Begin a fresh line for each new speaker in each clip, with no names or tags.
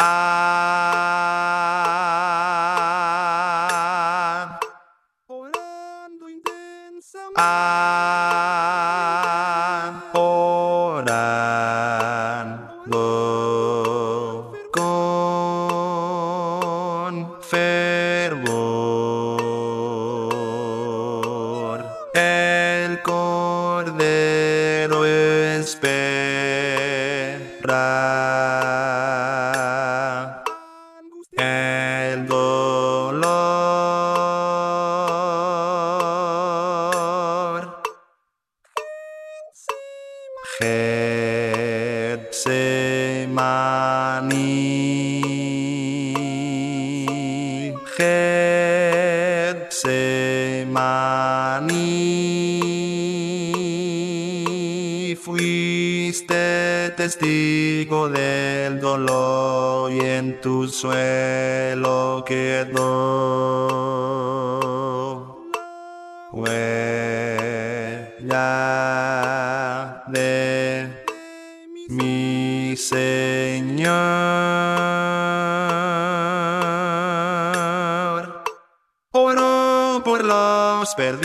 à hồi lên
đuôi
tên sớm Getsemani, Getsemani, fuiste testigo del dolor y en tu suelo quedó. Huella Señor. Oro por los perdidos,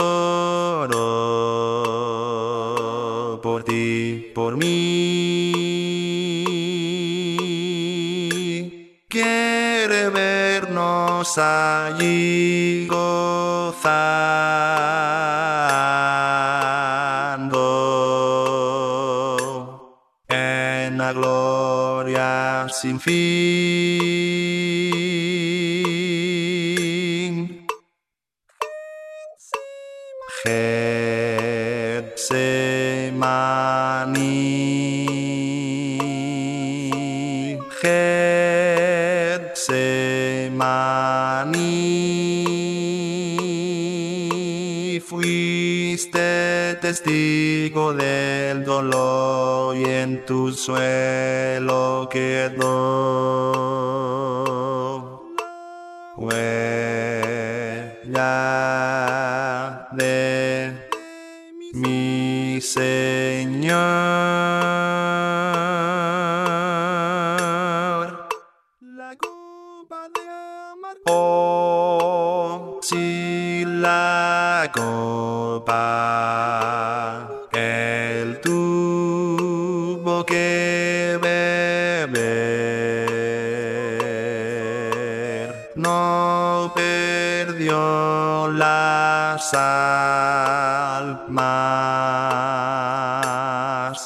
oro por ti, por mí. Quiere vernos allí gozando la gloria sin fin. Getsemani, Getsemani, fuiste testigo del dolor y en tu suelo quedó huella de mi Señor.
La
Oh, si la copa él tuvo que beber, no perdió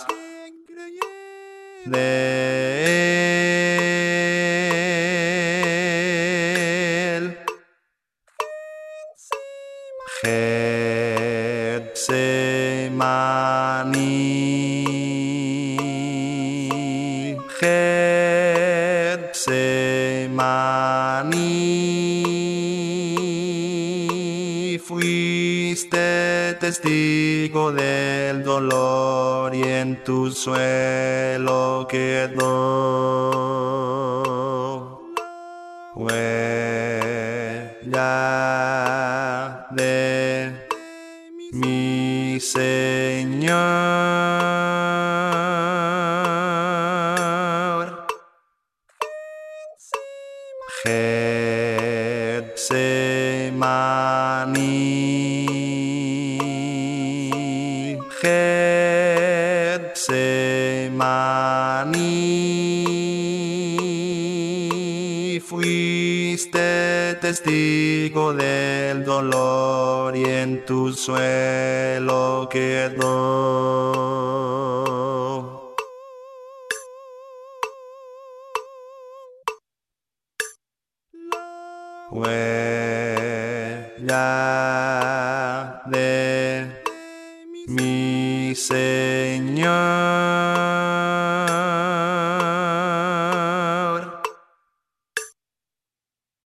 quien creyera
de Getsemani, Getsemani, fuiste testigo del dolor y en tu suelo quedó. Huella Señor. Getsemani, Getsemani, fuiste testigo del dolor y en tu suelo quedó.
la
huella de mi Señor.